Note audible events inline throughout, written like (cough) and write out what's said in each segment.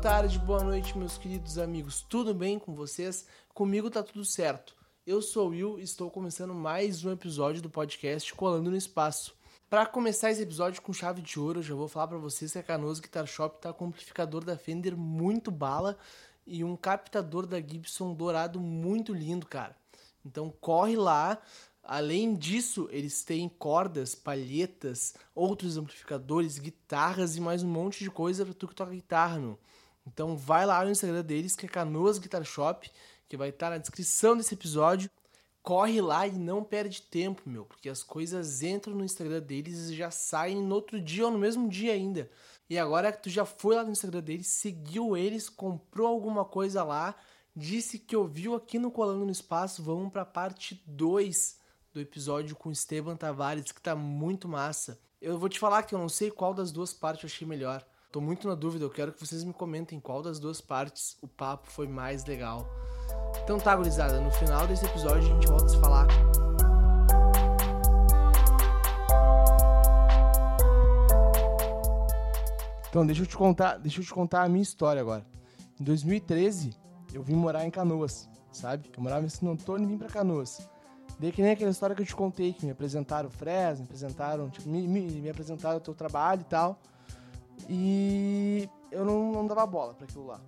tarde, boa noite, meus queridos amigos. Tudo bem com vocês? Comigo tá tudo certo. Eu sou o Will e estou começando mais um episódio do podcast Colando no Espaço. Para começar esse episódio com chave de ouro, eu já vou falar para vocês que a Canoas Guitar Shop tá com um amplificador da Fender muito bala e um captador da Gibson dourado muito lindo, cara. Então corre lá, Além disso, eles têm cordas, palhetas, outros amplificadores, guitarras e mais um monte de coisa para tu que toca guitarra, meu. Então vai lá no Instagram deles, que é Canoas Guitar Shop, que vai estar na descrição desse episódio. Corre lá e não perde tempo, meu, porque as coisas entram no Instagram deles e já saem no outro dia ou no mesmo dia ainda. E agora que tu já foi lá no Instagram deles, seguiu eles, comprou alguma coisa lá, disse que ouviu aqui no Colando no Espaço, vamos para a parte 2 do episódio com Esteban Tavares, que tá muito massa. Eu vou te falar que eu não sei qual das duas partes eu achei melhor. Tô muito na dúvida, eu quero que vocês me comentem qual das duas partes o papo foi mais legal. Então tá, gurizada, no final desse episódio a gente volta a se falar. Então, deixa eu te contar, deixa eu te contar a minha história agora. Em 2013, eu vim morar em Canoas, sabe? Eu morava em Santo Antônio e vim para Canoas. Daí que nem aquela história que eu te contei, que me apresentaram o Fresno, me apresentaram, tipo, me, me, me apresentaram o teu trabalho e tal. E eu não, não dava bola para aquilo lá.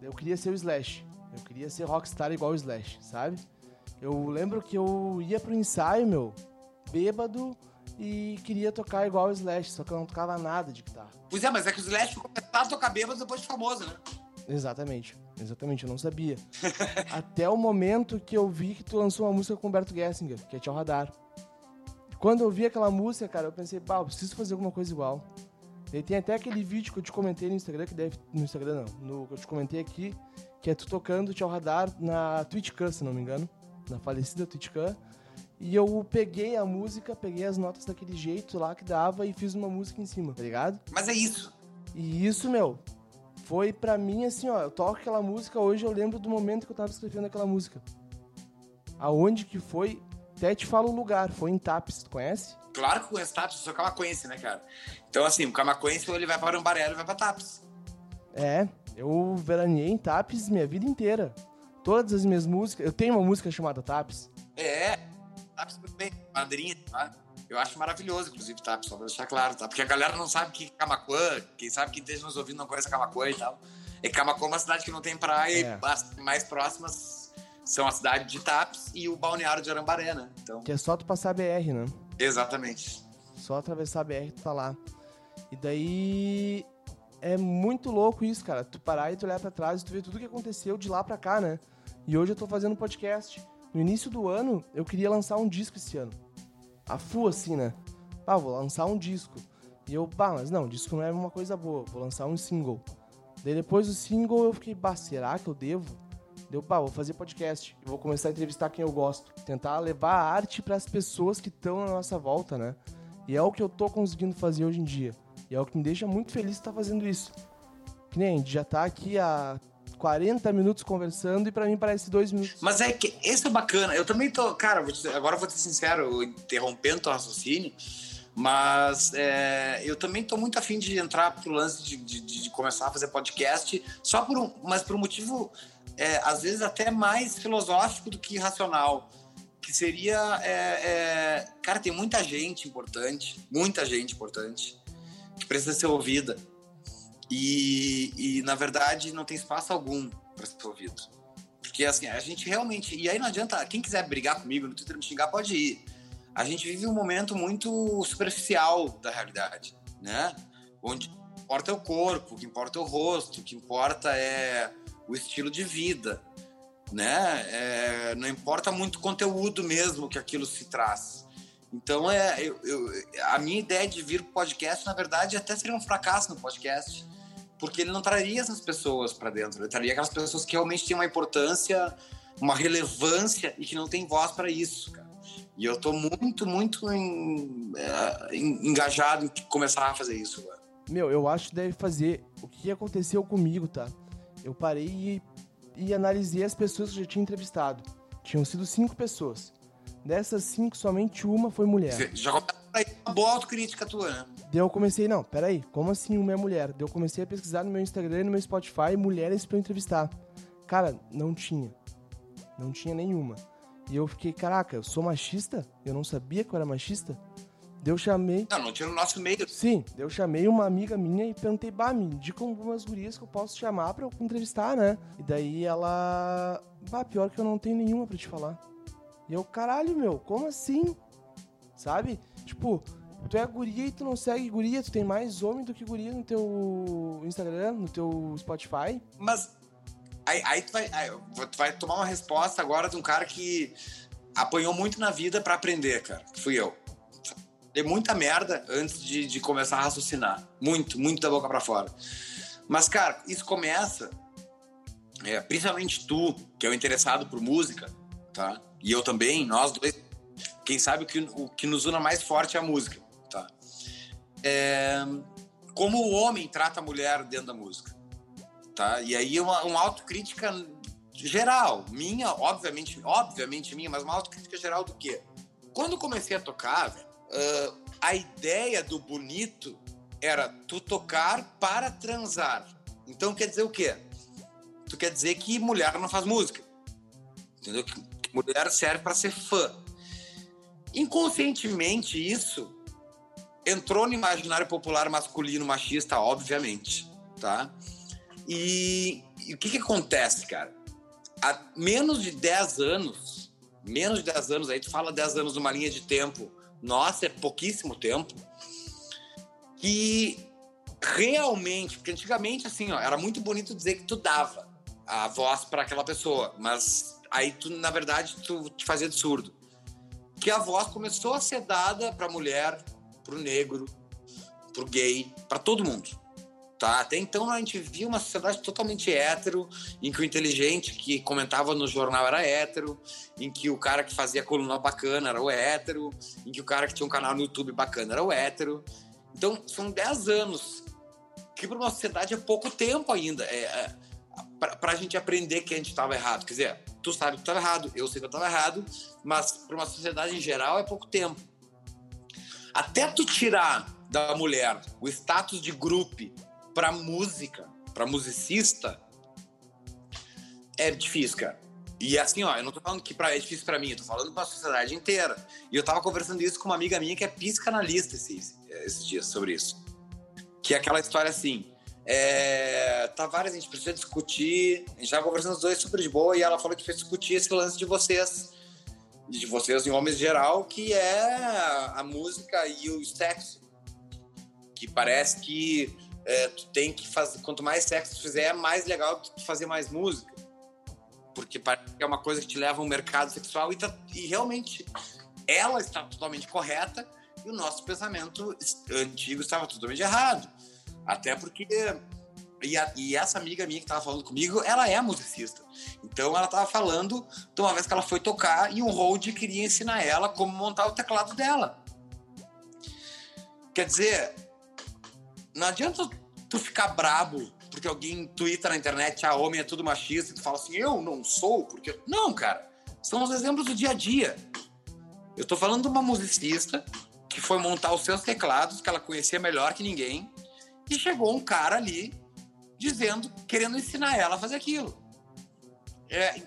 Eu queria ser o Slash. Eu queria ser rockstar igual o Slash, sabe? Eu lembro que eu ia pro ensaio, meu, bêbado, e queria tocar igual o Slash, só que eu não tocava nada de guitarra. Pois é, mas é que o Slash começou a tocar bêbado depois de famoso, né? Exatamente, exatamente, eu não sabia. (laughs) Até o momento que eu vi que tu lançou uma música com o Humberto Gessinger, que é Tchau Radar. Quando eu vi aquela música, cara, eu pensei, pá, eu preciso fazer alguma coisa igual. E tem até aquele vídeo que eu te comentei no Instagram, que deve. No Instagram não, no que eu te comentei aqui, que é tu tocando Tchau Radar na TwitchCam, se não me engano. Na falecida TwitchCam. E eu peguei a música, peguei as notas daquele jeito lá que dava e fiz uma música em cima, tá ligado? Mas é isso. E isso, meu, foi pra mim assim, ó, eu toco aquela música, hoje eu lembro do momento que eu tava escrevendo aquela música. Aonde que foi, até te falo o lugar, foi em Tapes, tu conhece? Claro que conheço Tapes, eu sou camacuense, né, cara? Então, assim, o camacuense, ele vai para Umbaré, ele vai pra Tapes. É, eu veraneei em Tapes minha vida inteira. Todas as minhas músicas, eu tenho uma música chamada Tapes. É, muito bem, madrinha, tá? Eu acho maravilhoso, inclusive, tá? Só pra deixar claro, tá? Porque a galera não sabe que Camacuã, quem sabe que esteja nos ouvindo não conhece Camacuã e tal. E Camacuã é uma cidade que não tem praia, é. as mais próximas são a cidade de Tapes e o balneário de Arambaré, né? Então... Que é só tu passar a BR, né? Exatamente. Só atravessar a BR tu tá lá. E daí é muito louco isso, cara. Tu parar e tu olhar pra trás e tu ver tudo que aconteceu de lá pra cá, né? E hoje eu tô fazendo podcast. No início do ano, eu queria lançar um disco esse ano a full assim, né? Ah, vou lançar um disco. E eu, bah, mas não, disco não é uma coisa boa, vou lançar um single. Daí depois do single eu fiquei, bah, será que eu devo? Deu, bah, vou fazer podcast. Vou começar a entrevistar quem eu gosto. Tentar levar a arte para as pessoas que estão na nossa volta, né? E é o que eu tô conseguindo fazer hoje em dia. E é o que me deixa muito feliz estar tá fazendo isso. Que nem a gente já tá aqui há 40 minutos conversando e para mim parece dois minutos. Mas é que esse é bacana. Eu também tô, cara, vou dizer, agora vou ser sincero, interrompendo o raciocínio, mas é, eu também tô muito afim de entrar pro lance de, de, de, começar a fazer podcast, só por um, mas por um motivo, é, às vezes até mais filosófico do que racional. Que seria, é, é cara, tem muita gente importante, muita gente importante, que precisa ser ouvida e, e na verdade, não tem espaço algum para ser ouvido. Porque assim, a gente realmente. E aí não adianta. Quem quiser brigar comigo no Twitter me xingar, pode ir. A gente vive um momento muito superficial da realidade, né? Onde importa é o corpo, o que importa é o rosto, o que importa é o estilo de vida, né? É, não importa muito o conteúdo mesmo que aquilo se traz. Então, é, eu, eu, a minha ideia de vir pro podcast, na verdade, até seria um fracasso no podcast, porque ele não traria essas pessoas para dentro, ele traria aquelas pessoas que realmente têm uma importância, uma relevância e que não tem voz para isso, cara. E eu tô muito, muito em, é, engajado em começar a fazer isso, cara. Meu, eu acho que deve fazer o que aconteceu comigo, tá? Eu parei e, e analisei as pessoas que eu já tinha entrevistado. Tinham sido cinco pessoas. Dessas cinco, somente uma foi mulher. Você já começa aí uma boa autocrítica tua, né? Daí eu comecei, não, peraí, como assim uma é mulher? Daí eu comecei a pesquisar no meu Instagram e no meu Spotify mulheres pra eu entrevistar. Cara, não tinha. Não tinha nenhuma. E eu fiquei, caraca, eu sou machista? Eu não sabia que eu era machista? Eu chamei. Não, não tinha no nosso meio. Sim, eu chamei uma amiga minha e perguntei, bah, me indica algumas gurias que eu posso chamar pra eu entrevistar, né? E daí ela. Bah, pior que eu não tenho nenhuma pra te falar. E eu, caralho, meu, como assim? Sabe? Tipo, tu é guria e tu não segue guria, tu tem mais homem do que guria no teu Instagram, no teu Spotify. Mas aí, aí, tu, vai, aí tu vai tomar uma resposta agora de um cara que apanhou muito na vida para aprender, cara, fui eu. Dei muita merda antes de, de começar a raciocinar. Muito, muito da boca para fora. Mas, cara, isso começa, é, principalmente tu, que é o interessado por música, tá? E eu também, nós dois. Quem sabe o que, o que nos una mais forte é a música, tá? É, como o homem trata a mulher dentro da música, tá? E aí uma, uma autocrítica geral, minha, obviamente, obviamente minha, mas uma autocrítica geral do quê? Quando comecei a tocar, uh, a ideia do bonito era tu tocar para transar. Então quer dizer o quê? Tu quer dizer que mulher não faz música. Entendeu? Que mulher serve para ser fã. Inconscientemente, isso entrou no imaginário popular masculino machista, obviamente, tá? E, e o que, que acontece, cara? Há menos de 10 anos, menos de 10 anos, aí tu fala 10 anos numa linha de tempo, nossa, é pouquíssimo tempo, que realmente, porque antigamente, assim, ó, era muito bonito dizer que tu dava a voz para aquela pessoa, mas aí tu, na verdade, tu te fazia de surdo. Que a voz começou a ser dada para mulher, para o negro, para o gay, para todo mundo. Tá? Até então a gente via uma sociedade totalmente hétero, em que o inteligente que comentava no jornal era hétero, em que o cara que fazia coluna bacana era o hétero, em que o cara que tinha um canal no YouTube bacana era o hétero. Então são 10 anos, que para uma sociedade é pouco tempo ainda. É, é para a gente aprender que a gente estava errado. Quer dizer, tu sabe que estava errado, eu sei que eu estava errado, mas para uma sociedade em geral é pouco tempo. Até tu tirar da mulher o status de grupo para música, para musicista, é difícil, cara. E assim, ó, eu não tô falando que pra, é difícil para mim, eu tô falando pra sociedade inteira. E eu tava conversando isso com uma amiga minha que é psicanalista esses, esses dias sobre isso. Que é aquela história assim, é, Tavares, a gente precisa discutir. A gente estava conversando os dois super de boa e ela falou que precisa discutir esse lance de vocês, de vocês em homens em geral, que é a música e o sexo. Que parece que é, tu tem que fazer. Quanto mais sexo tu fizer, é mais legal tu fazer mais música. Porque é uma coisa que te leva a um mercado sexual e, tá, e realmente ela está totalmente correta e o nosso pensamento antigo estava totalmente errado. Até porque. E, a, e essa amiga minha que estava falando comigo, ela é musicista. Então ela estava falando de uma vez que ela foi tocar e um hold queria ensinar ela como montar o teclado dela. Quer dizer, não adianta tu ficar brabo porque alguém twitta na internet, ah, homem é tudo machista, e tu fala assim, eu não sou, porque. Não, cara. São os exemplos do dia a dia. Eu tô falando de uma musicista que foi montar os seus teclados, que ela conhecia melhor que ninguém, e chegou um cara ali dizendo, querendo ensinar ela a fazer aquilo. É,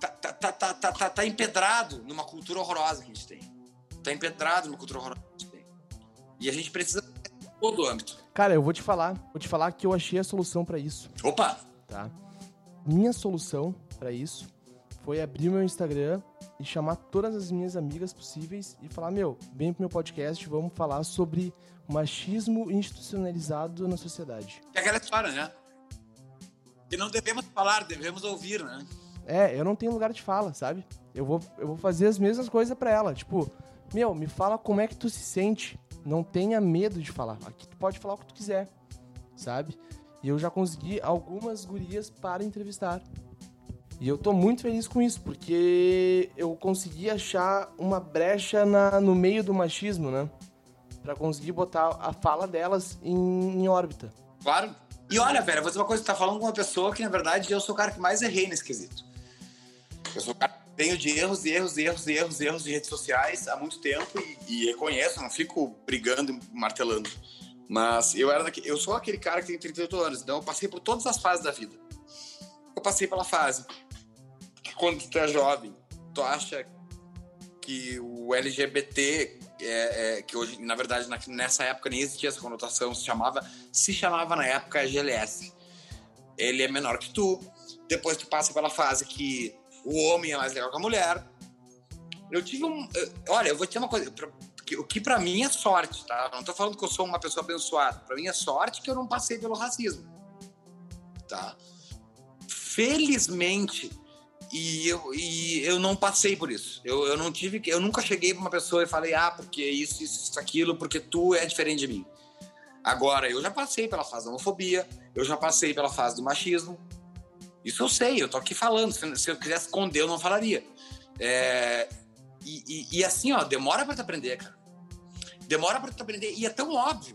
tá, tá, tá, tá, tá, tá empedrado numa cultura horrorosa que a gente tem. Tá empedrado numa cultura horrorosa que a gente tem. E a gente precisa todo âmbito. Cara, eu vou te falar, vou te falar que eu achei a solução para isso. Opa! Tá. Minha solução para isso foi abrir meu Instagram e chamar todas as minhas amigas possíveis e falar: Meu, vem pro meu podcast, vamos falar sobre machismo institucionalizado na sociedade. É aquela história, né? Que não devemos falar, devemos ouvir, né? É, eu não tenho lugar de fala, sabe? Eu vou, eu vou fazer as mesmas coisas para ela. Tipo, meu, me fala como é que tu se sente. Não tenha medo de falar. Aqui tu pode falar o que tu quiser, sabe? E eu já consegui algumas gurias para entrevistar. E eu tô muito feliz com isso, porque eu consegui achar uma brecha na, no meio do machismo, né? Pra conseguir botar a fala delas em, em órbita. Claro. E olha, velho, vou dizer uma coisa, tu tá falando com uma pessoa que, na verdade, eu sou o cara que mais errei nesse quesito. Eu sou o cara venho de erros, erros, erros, erros, erros de redes sociais há muito tempo e, e reconheço, não fico brigando, martelando. Mas eu era daqui, eu sou aquele cara que tem 38 anos, então eu passei por todas as fases da vida. Eu passei pela fase que quando tu é jovem, tu acha que o LGBT é, é, que hoje, na verdade, nessa época nem existia essa conotação, se chamava, se chamava na época GLS. Ele é menor que tu. Depois tu passa pela fase que o homem é mais legal que a mulher. Eu tive um. Olha, eu vou te dizer uma coisa. O que para mim é sorte, tá? Não tô falando que eu sou uma pessoa abençoada. Para mim é sorte que eu não passei pelo racismo, tá? Felizmente, e eu, e eu não passei por isso. Eu, eu não tive eu nunca cheguei para uma pessoa e falei, ah, porque isso, isso, isso, aquilo, porque tu é diferente de mim. Agora, eu já passei pela fase da homofobia, eu já passei pela fase do machismo, isso eu sei, eu tô aqui falando. Se, se eu quisesse esconder, eu não falaria. É, e, e, e, assim, ó, demora para tu aprender, cara. Demora para tu aprender. E é tão óbvio.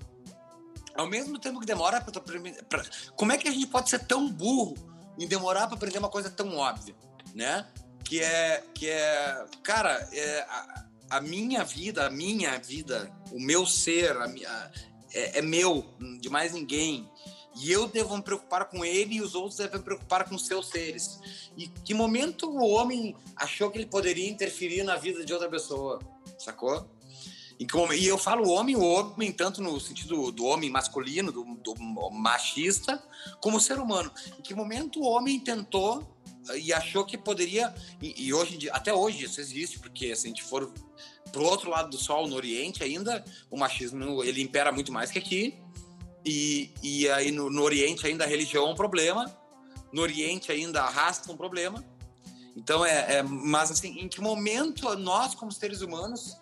Ao mesmo tempo que demora para tu aprender. Pra... Como é que a gente pode ser tão burro em demorar para aprender uma coisa tão óbvia, né? Que é, que é, cara, é, a, a minha vida, a minha vida, o meu ser, a minha, é, é meu, de mais ninguém. E eu devo me preocupar com ele e os outros devem me preocupar com seus seres. E que momento o homem achou que ele poderia interferir na vida de outra pessoa? Sacou? E eu falo homem, o homem, tanto no sentido do homem masculino, do, do machista, como ser humano. Em que momento o homem tentou e achou que poderia. E, e hoje, até hoje isso existe, porque se a gente for pro outro lado do sol, no Oriente ainda, o machismo ele impera muito mais que aqui. E, e aí no, no Oriente ainda a religião é um problema, no Oriente ainda a raça é um problema. Então é, é, mas assim, em que momento nós como seres humanos,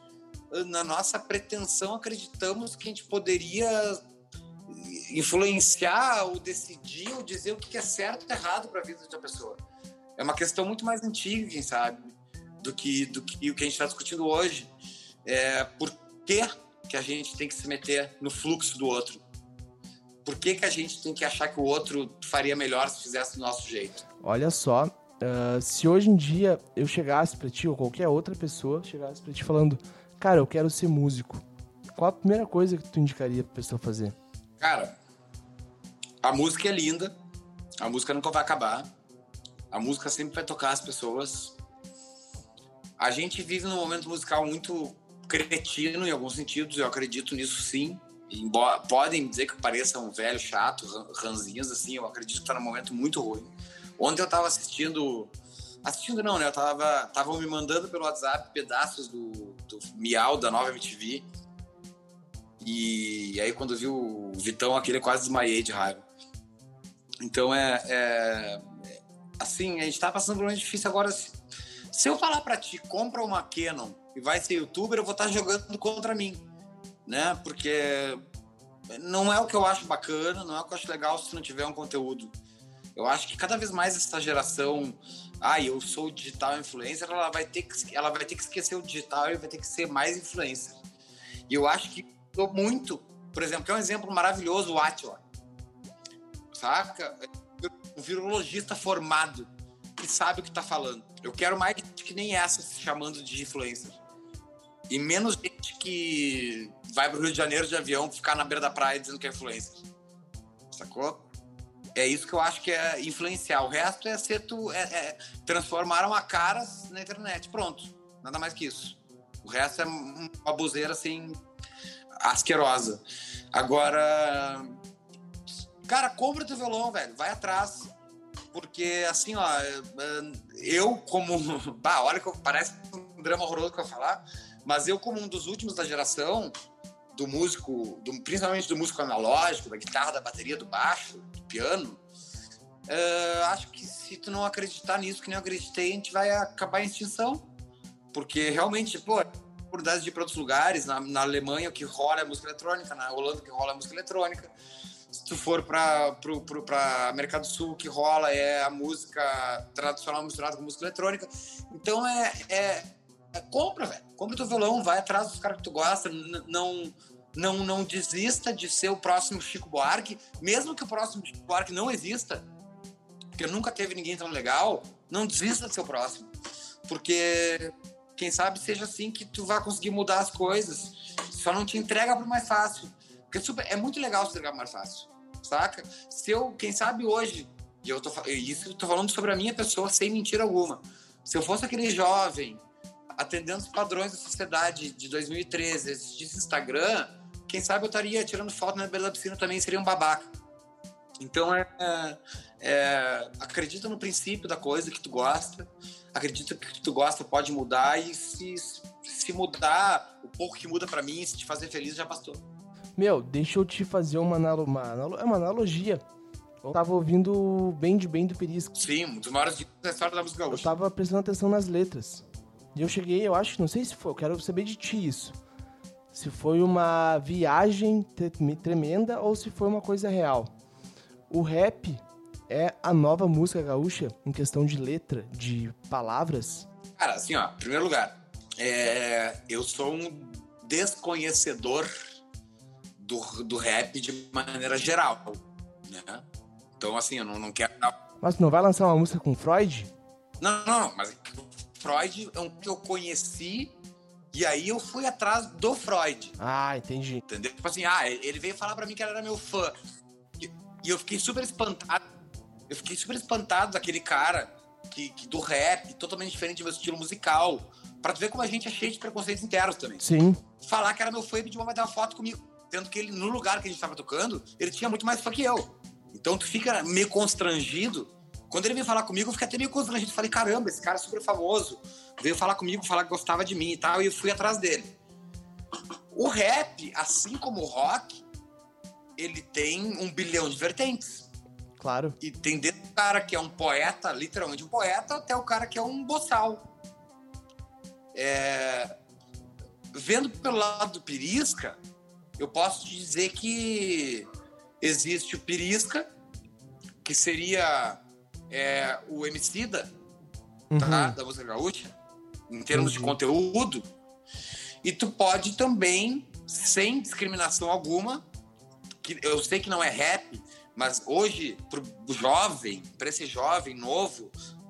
na nossa pretensão, acreditamos que a gente poderia influenciar ou decidir ou dizer o que é certo e errado para a vida de uma pessoa? É uma questão muito mais antiga, quem sabe, do que do que o que a gente está discutindo hoje. É, por que, que a gente tem que se meter no fluxo do outro? Por que, que a gente tem que achar que o outro faria melhor se fizesse do nosso jeito? Olha só, uh, se hoje em dia eu chegasse para ti ou qualquer outra pessoa chegasse para ti falando, cara, eu quero ser músico, qual a primeira coisa que tu indicaria pra pessoa fazer? Cara, a música é linda, a música nunca vai acabar, a música sempre vai tocar as pessoas. A gente vive num momento musical muito cretino em alguns sentidos, eu acredito nisso sim. Embora, podem dizer que pareça um velho chato, ranzinhos, assim, eu acredito que tá num momento muito ruim. Ontem eu tava assistindo. Assistindo não, né? Eu tava. Estavam me mandando pelo WhatsApp pedaços do, do Miau da nova MTV. E aí quando vi o Vitão aquele, eu quase desmaiei de raiva. Então é, é, assim, a gente tá passando por um momento difícil agora. Se, se eu falar para ti, compra uma Canon e vai ser youtuber, eu vou estar tá jogando contra mim né? Porque não é o que eu acho bacana, não é o que eu acho legal se não tiver um conteúdo. Eu acho que cada vez mais essa geração, ah, eu sou digital influencer, ela vai ter que ela vai ter que esquecer o digital e vai ter que ser mais influencer. E eu acho que mudou muito. Por exemplo, que é um exemplo maravilhoso, o Atila. Saca? Um virologista formado que sabe o que está falando. Eu quero mais que nem essa se chamando de influencer. E menos gente que vai pro Rio de Janeiro de avião ficar na beira da praia dizendo que é influencer. Sacou? É isso que eu acho que é influenciar. O resto é ser tu. É, é, transformaram a caras na internet. Pronto. Nada mais que isso. O resto é uma buzeira assim. asquerosa. Agora. Cara, compra teu violão, velho. Vai atrás. Porque, assim, ó, eu como. (laughs) Bah, olha que parece um drama horroroso que eu vou falar. Mas eu, como um dos últimos da geração, do músico, do, principalmente do músico analógico, da guitarra, da bateria, do baixo, do piano, uh, acho que se tu não acreditar nisso, que nem eu acreditei, a gente vai acabar em extinção. Porque realmente, pô, oportunidades de ir para outros lugares, na, na Alemanha que rola é música eletrônica, na Holanda que rola é música eletrônica. Se tu for para a América do Sul, que rola é a música tradicional misturada com música eletrônica. Então é é, compra, velho. Compra teu violão, vai atrás dos caras que tu gosta. Não, não, não desista de ser o próximo Chico Buarque, mesmo que o próximo Chico Buarque não exista, porque nunca teve ninguém tão legal. Não desista de ser o próximo. porque quem sabe seja assim que tu vai conseguir mudar as coisas. Só não te entrega pro mais fácil. Porque é, super, é muito legal se entregar mais fácil, saca? Se eu, quem sabe hoje, e eu tô, isso eu tô falando sobre a minha pessoa sem mentira alguma. Se eu fosse aquele jovem atendendo os padrões da sociedade de 2013, existisse Instagram, quem sabe eu estaria tirando foto na beira da piscina também, seria um babaca. Então, é, é, acredita no princípio da coisa que tu gosta, acredita que tu gosta pode mudar e se, se mudar, o pouco que muda para mim, se te fazer feliz, já bastou. Meu, deixa eu te fazer uma, uma, é uma analogia. Eu tava ouvindo Bem de Bem do Perisco. Sim, um dos maiores da história da música gaúcha. Eu tava prestando atenção nas letras. E eu cheguei, eu acho, não sei se foi, eu quero saber de ti isso. Se foi uma viagem tremenda ou se foi uma coisa real. O rap é a nova música gaúcha em questão de letra, de palavras? Cara, assim, ó, em primeiro lugar, é, eu sou um desconhecedor do, do rap de maneira geral, né? Então, assim, eu não, não quero. Mas não vai lançar uma música com Freud? Não, não, mas Freud é um que eu conheci e aí eu fui atrás do Freud. Ah, entendi. Entendeu? Tipo assim, ah, ele veio falar para mim que ele era meu fã. E, e, eu fiquei super espantado. Eu fiquei super espantado daquele cara que, que do rap, totalmente diferente do meu estilo musical. Pra tu ver como a gente é cheio de preconceitos internos também. Sim. Falar que era meu fã e pedir uma dar uma foto comigo. Tendo que ele, no lugar que a gente tava tocando, ele tinha muito mais fã que eu. Então tu fica meio constrangido. Quando ele veio falar comigo, eu fiquei até meio constrangido. Falei, caramba, esse cara é super famoso. Veio falar comigo, falar que gostava de mim e tal, e eu fui atrás dele. O rap, assim como o rock, ele tem um bilhão de vertentes. Claro. E tem desde o cara que é um poeta, literalmente um poeta, até o cara que é um boçal. É... Vendo pelo lado do Pirisca, eu posso te dizer que existe o Pirisca, que seria é, o Emicida, tá? uhum. tá? da música gaúcha, em termos uhum. de conteúdo, e tu pode também, sem discriminação alguma, que eu sei que não é rap, mas hoje, pro jovem, para esse jovem novo,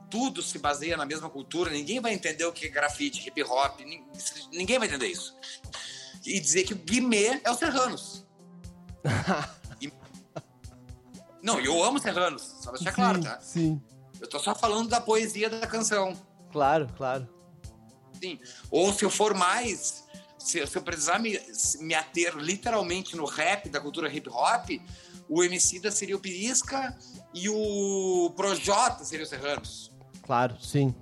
tudo se baseia na mesma cultura, ninguém vai entender o que é grafite, hip hop, ninguém vai entender isso. E dizer que o Guimê é o Serranos. (laughs) Não, eu amo Serranos, só pra deixar sim, claro, tá? Sim. Eu tô só falando da poesia da canção. Claro, claro. Sim. Ou se eu for mais, se, se eu precisar me, me ater literalmente no rap, da cultura hip hop, o Emicida seria o Pirisca e o Projota seria o Serranos. Claro, sim.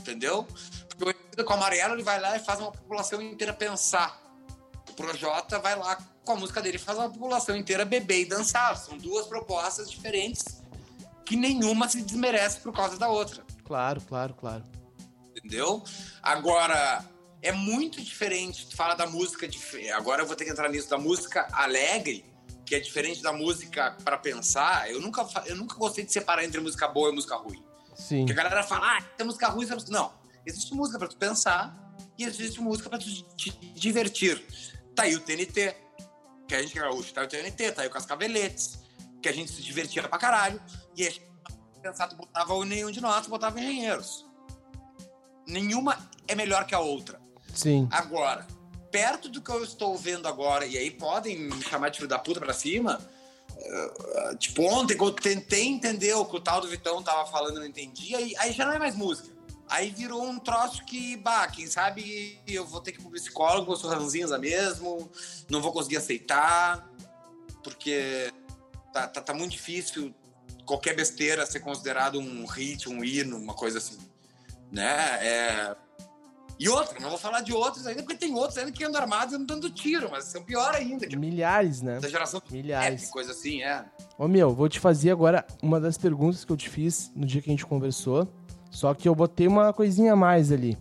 Entendeu? Porque o Emicida com o Amarelo ele vai lá e faz uma população inteira pensar. O Projota vai lá com a música dele faz a população inteira beber e dançar. São duas propostas diferentes que nenhuma se desmerece por causa da outra. Claro, claro, claro. Entendeu? Agora, é muito diferente. Tu fala da música. De, agora eu vou ter que entrar nisso, da música alegre, que é diferente da música para pensar. Eu nunca, eu nunca gostei de separar entre música boa e música ruim. Sim. Porque a galera fala, ah, tem música ruim, música... Não. Existe música para tu pensar e existe música para tu te divertir. Tá aí o TNT, que a gente é gaúcho, tá o TNT, tá aí o Cascaveletes, que a gente se divertia pra caralho, e a gente pensado, botava nenhum de nós, botava engenheiros. Nenhuma é melhor que a outra. Sim. Agora, perto do que eu estou vendo agora, e aí podem me chamar de filho da puta pra cima, uh, tipo, ontem que eu tentei entender o que o tal do Vitão tava falando, eu não entendi, aí, aí já não é mais música. Aí virou um troço que, bah, quem sabe eu vou ter que ir pro psicólogo, eu sou ranzinza mesmo, não vou conseguir aceitar, porque tá, tá, tá, muito difícil qualquer besteira ser considerado um hit, um hino, uma coisa assim, né? É... E outra, não vou falar de outros ainda, porque tem outros ainda que andam armados e andam dando tiro, mas são pior ainda. Milhares, né? Da geração Milhares. É, coisa assim, é. Ô, meu, vou te fazer agora uma das perguntas que eu te fiz no dia que a gente conversou só que eu botei uma coisinha a mais ali.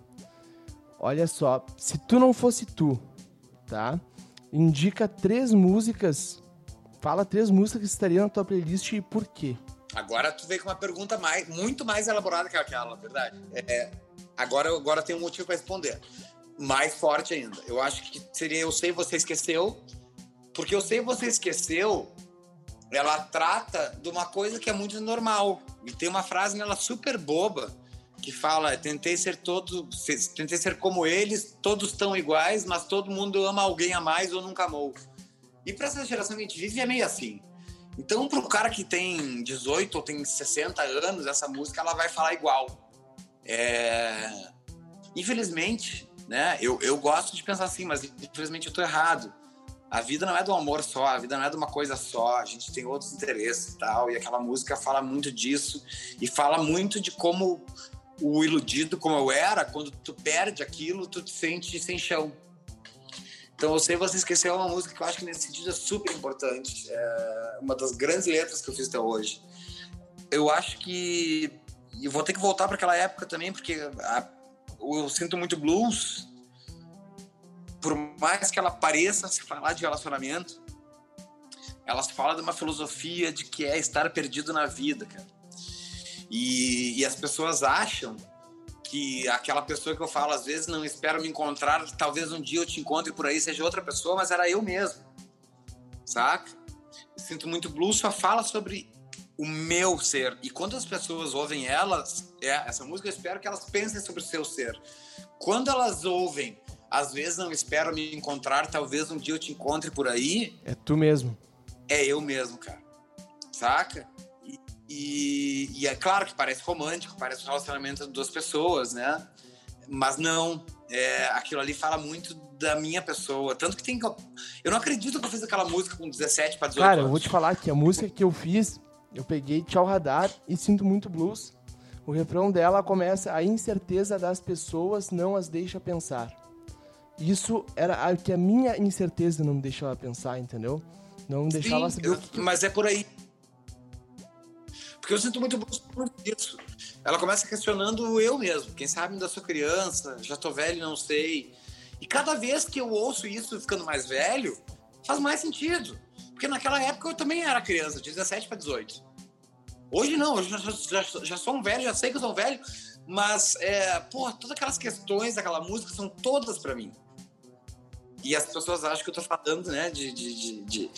Olha só, se tu não fosse tu, tá? Indica três músicas. Fala três músicas que estariam na tua playlist e por quê. Agora tu veio com uma pergunta mais, muito mais elaborada que aquela, verdade. É, agora, agora tem um motivo para responder. Mais forte ainda. Eu acho que seria Eu Sei Você Esqueceu, porque Eu Sei Você Esqueceu, ela trata de uma coisa que é muito normal. E tem uma frase nela super boba, que fala: tentei ser todo, tentei ser como eles, todos estão iguais, mas todo mundo ama alguém a mais ou nunca amou. E para essa geração que a gente vive é meio assim. Então, para o cara que tem 18 ou tem 60 anos, essa música ela vai falar igual. É... Infelizmente, né? Eu, eu gosto de pensar assim, mas infelizmente eu estou errado. A vida não é do amor só, a vida não é de uma coisa só, a gente tem outros interesses e tal, e aquela música fala muito disso e fala muito de como o iludido, como eu era, quando tu perde aquilo, tu te sente sem chão. Então, eu sei você esqueceu uma música que eu acho que nesse sentido é super importante, é uma das grandes letras que eu fiz até hoje. Eu acho que eu vou ter que voltar para aquela época também, porque a, eu sinto muito blues por mais que ela pareça se falar de relacionamento, ela fala de uma filosofia de que é estar perdido na vida, cara. E, e as pessoas acham que aquela pessoa que eu falo às vezes não espero me encontrar, talvez um dia eu te encontre por aí seja outra pessoa, mas era eu mesmo, saca? Sinto muito blues só fala sobre o meu ser e quando as pessoas ouvem elas, é, essa música eu espero que elas pensem sobre o seu ser. Quando elas ouvem às vezes não espero me encontrar, talvez um dia eu te encontre por aí. É tu mesmo. É eu mesmo, cara. Saca? E, e, é claro que parece romântico, parece um relacionamento de duas pessoas, né? Mas não. É, aquilo ali fala muito da minha pessoa. Tanto que tem. Eu não acredito que eu fiz aquela música com 17 para 18 Cara, anos. eu vou te falar que a música que eu fiz, eu peguei Tchau Radar e Sinto Muito Blues. O refrão dela começa: A incerteza das pessoas não as deixa pensar. Isso era o que a minha incerteza não me deixava pensar, entendeu? Não me deixava Sim, saber o que... Mas é por aí. Porque eu sinto muito por isso. Ela começa questionando eu mesmo. Quem sabe da sua criança, já tô velho, não sei. E cada vez que eu ouço isso ficando mais velho, faz mais sentido. Porque naquela época eu também era criança, de 17 para 18. Hoje não, hoje já, já, já sou um velho, já sei que eu sou um velho, mas, é, pô, todas aquelas questões daquela música são todas para mim. E as pessoas acham que eu tô falando, né, de, de, de, de,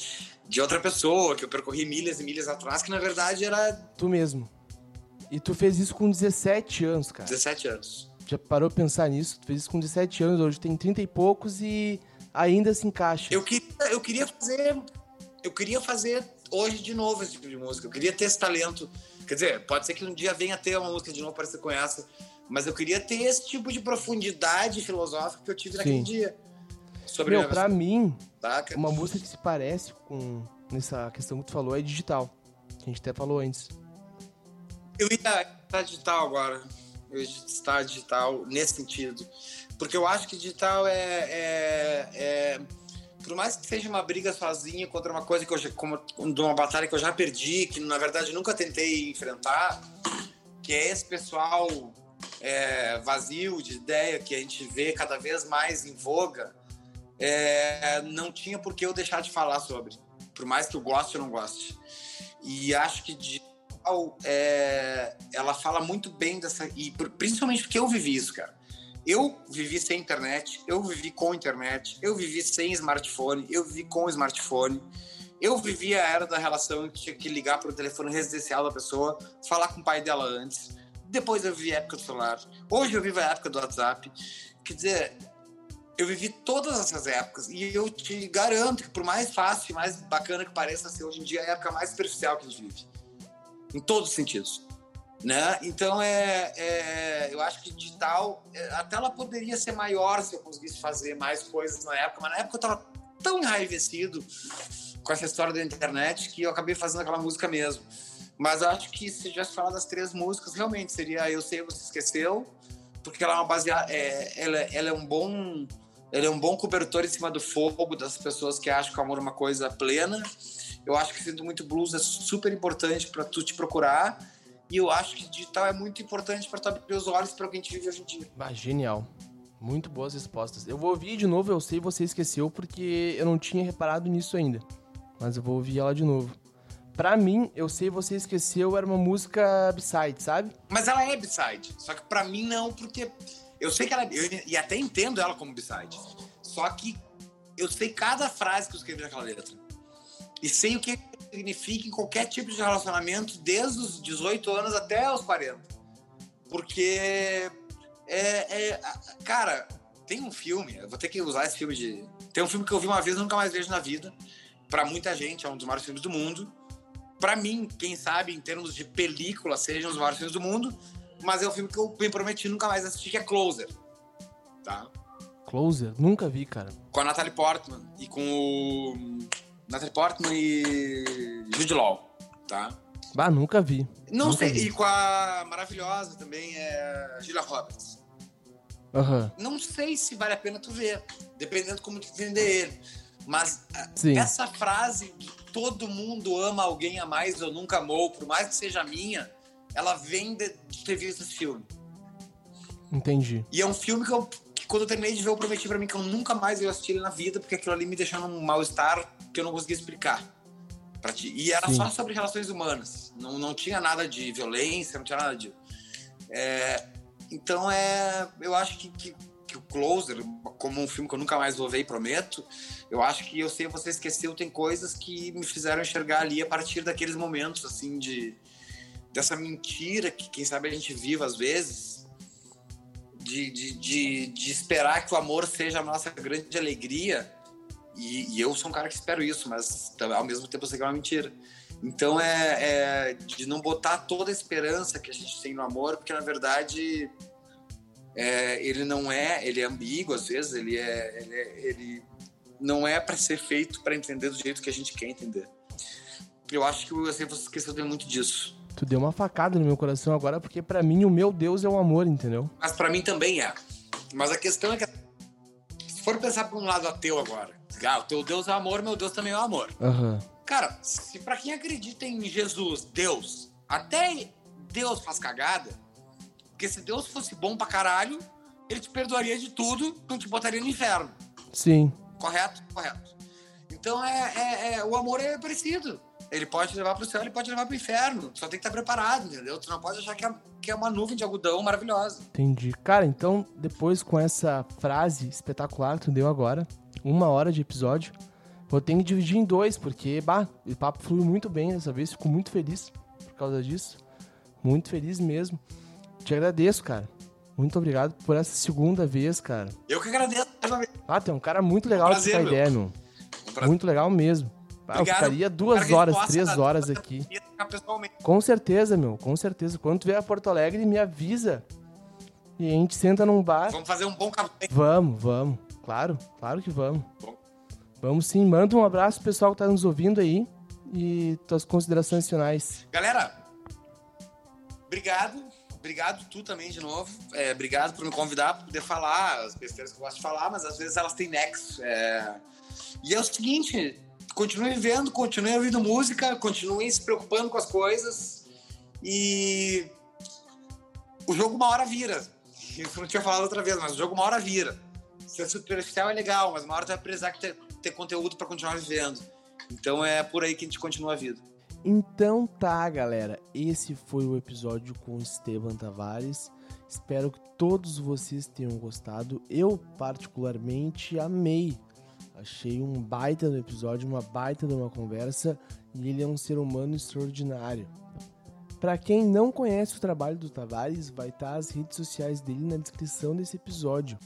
outra pessoa, que eu percorri milhas e milhas atrás, que na verdade era. Tu mesmo. E tu fez isso com 17 anos, cara. 17 anos. Já parou a pensar nisso? Tu fez isso com 17 anos, hoje tem 30 e poucos e ainda se encaixa. Eu queria, eu queria fazer. Eu queria fazer hoje de novo esse tipo de música. Eu queria ter esse talento. Quer dizer, pode ser que um dia venha ter uma música de novo parecer com essa. Mas eu queria ter esse tipo de profundidade filosófica que eu tive Sim. naquele dia sobre Meu, pra mim, uma música que se parece com nessa questão que tu falou é digital. Que a gente até falou antes. Eu ia estar digital agora. Eu ia estar digital nesse sentido. Porque eu acho que digital é, é, é por mais que seja uma briga sozinha contra uma coisa que eu já, como, de uma batalha que eu já perdi, que na verdade nunca tentei enfrentar, que é esse pessoal é, vazio de ideia que a gente vê cada vez mais em voga, é, não tinha por que eu deixar de falar sobre, por mais que eu goste ou não goste. E acho que digital, é, ela fala muito bem dessa, e principalmente porque eu vivi isso, cara. Eu vivi sem internet, eu vivi com internet, eu vivi sem smartphone, eu vivi com smartphone. Eu vivi a era da relação que tinha que ligar para o telefone residencial da pessoa, falar com o pai dela antes. Depois eu vivi a época do celular. Hoje eu vivo a época do WhatsApp. Quer dizer, eu vivi todas essas épocas e eu te garanto que por mais fácil e mais bacana que pareça ser hoje em dia, é a época mais superficial que a gente vive. Em todos os sentidos. Né? Então, é, é, eu acho que digital, é, até ela poderia ser maior se eu conseguisse fazer mais coisas na época, mas na época eu estava tão enraivecido com essa história da internet que eu acabei fazendo aquela música mesmo. Mas eu acho que se tivesse falado das três músicas, realmente seria Eu Sei Você Esqueceu, porque ela é uma baseada, é, ela, ela é um bom ele é um bom cobertor em cima do fogo das pessoas que acham que o amor é uma coisa plena. Eu acho que Sinto Muito Blues é super importante para tu te procurar. E eu acho que digital é muito importante para tu abrir os olhos para o que a gente vive hoje em dia. Ah, genial. Muito boas respostas. Eu vou ouvir de novo, eu sei você esqueceu, porque eu não tinha reparado nisso ainda. Mas eu vou ouvir ela de novo. Pra mim, eu sei você esqueceu era uma música b-side, sabe? Mas ela é b-side. Só que pra mim não, porque eu sei que ela. Eu, e até entendo ela como b-side. Só que eu sei cada frase que eu escrevi naquela letra. E sei o que significa em qualquer tipo de relacionamento, desde os 18 anos até os 40. Porque é, é, cara, tem um filme, eu vou ter que usar esse filme de. Tem um filme que eu vi uma vez e nunca mais vejo na vida. Para muita gente, é um dos maiores filmes do mundo. Para mim, quem sabe, em termos de película, sejam os maiores filmes do mundo. Mas é um filme que eu me prometi nunca mais assistir, que é Closer. Tá? Closer? Nunca vi, cara. Com a Natalie Portman e com o. Natalie Portman e. Jude Law, tá? Bah, nunca vi. Não nunca sei. vi. E com a maravilhosa também, é. Julia Roberts. Aham. Não sei se vale a pena tu ver, dependendo como tu entender ele. Mas ah, Sim. essa frase de todo mundo ama alguém a mais eu nunca amou, por mais que seja minha, ela vem de, de ter visto esse filme. Entendi. E é um filme que, eu, que quando eu terminei de ver, eu prometi pra mim que eu nunca mais ia assistir ele na vida, porque aquilo ali me deixou num mal-estar que eu não conseguia explicar. Pra ti. E era Sim. só sobre relações humanas. Não, não tinha nada de violência, não tinha nada de. É, então é. Eu acho que, que, que o Closer, como um filme que eu nunca mais vou ver e prometo, eu acho que eu sei você esqueceu, tem coisas que me fizeram enxergar ali a partir daqueles momentos, assim, de. Dessa mentira que quem sabe a gente vive às vezes. De, de, de, de esperar que o amor seja a nossa grande alegria. E, e eu sou um cara que espero isso, mas ao mesmo tempo eu sei que é uma mentira. Então é, é de não botar toda a esperança que a gente tem no amor, porque na verdade é, ele não é, ele é ambíguo às vezes, ele é, ele, é- ele não é para ser feito para entender do jeito que a gente quer entender. Eu acho que você esqueceu muito disso. Tu deu uma facada no meu coração agora, porque pra mim o meu Deus é o amor, entendeu? Mas para mim também é. Mas a questão é que se for pensar por um lado ateu agora, ah, o teu Deus é amor, meu Deus também é amor. Aham. Cara, se para quem acredita em Jesus, Deus, até Deus faz cagada, porque se Deus fosse bom pra caralho, ele te perdoaria de tudo, não te botaria no inferno. Sim. Correto? Correto. Então é, é- é- o amor é parecido. Ele pode te levar pro céu, ele pode te levar pro inferno. Só tem que estar preparado, entendeu? Tu não pode achar que é, que é uma nuvem de algodão maravilhosa. Entendi. Cara, então, depois com essa frase espetacular que tu deu agora, uma hora de episódio, vou ter que dividir em dois, porque, bah, o papo fluiu muito bem dessa vez, fico muito feliz por causa disso. Muito feliz mesmo. Te agradeço, cara. Muito obrigado por essa segunda vez, cara. Eu que agradeço. Ah, tem um cara muito legal de Prazer, meu. ideia, meu. Um prazer. Muito legal mesmo. Eu Obrigado. ficaria Cara, duas horas, três dar- horas aqui. ficar pessoalmente. Com certeza, meu, com certeza. Quando tu vier a Porto Alegre, me avisa. E a gente senta num bar. Vamos fazer um bom café. Vamos, vamos. Claro, claro que vamos. Bom. Vamos sim. Manda um abraço pro pessoal que tá nos ouvindo aí. E tuas considerações finais. Galera, obrigado. Obrigado tu também de novo. É, obrigado por me convidar para poder falar as besteiras que eu gosto de falar, mas às vezes elas têm nexo. É... E é o seguinte, continue vivendo, continue ouvindo música, continue se preocupando com as coisas e o jogo uma hora vira. Isso eu não tinha falado outra vez, mas o jogo uma hora vira. Ser superficial é legal, mas uma hora tu vai precisar ter, ter conteúdo para continuar vivendo. Então é por aí que a gente continua a vida. Então tá, galera. Esse foi o episódio com Esteban Tavares. Espero que todos vocês tenham gostado. Eu, particularmente, amei. Achei um baita no episódio, uma baita de uma conversa. E ele é um ser humano extraordinário. Para quem não conhece o trabalho do Tavares, vai estar as redes sociais dele na descrição desse episódio.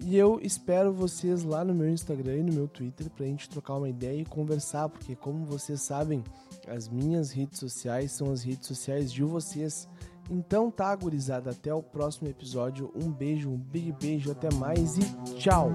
E eu espero vocês lá no meu Instagram e no meu Twitter pra gente trocar uma ideia e conversar, porque como vocês sabem, as minhas redes sociais são as redes sociais de vocês. Então tá, gurizada, até o próximo episódio. Um beijo, um big beijo, até mais e tchau!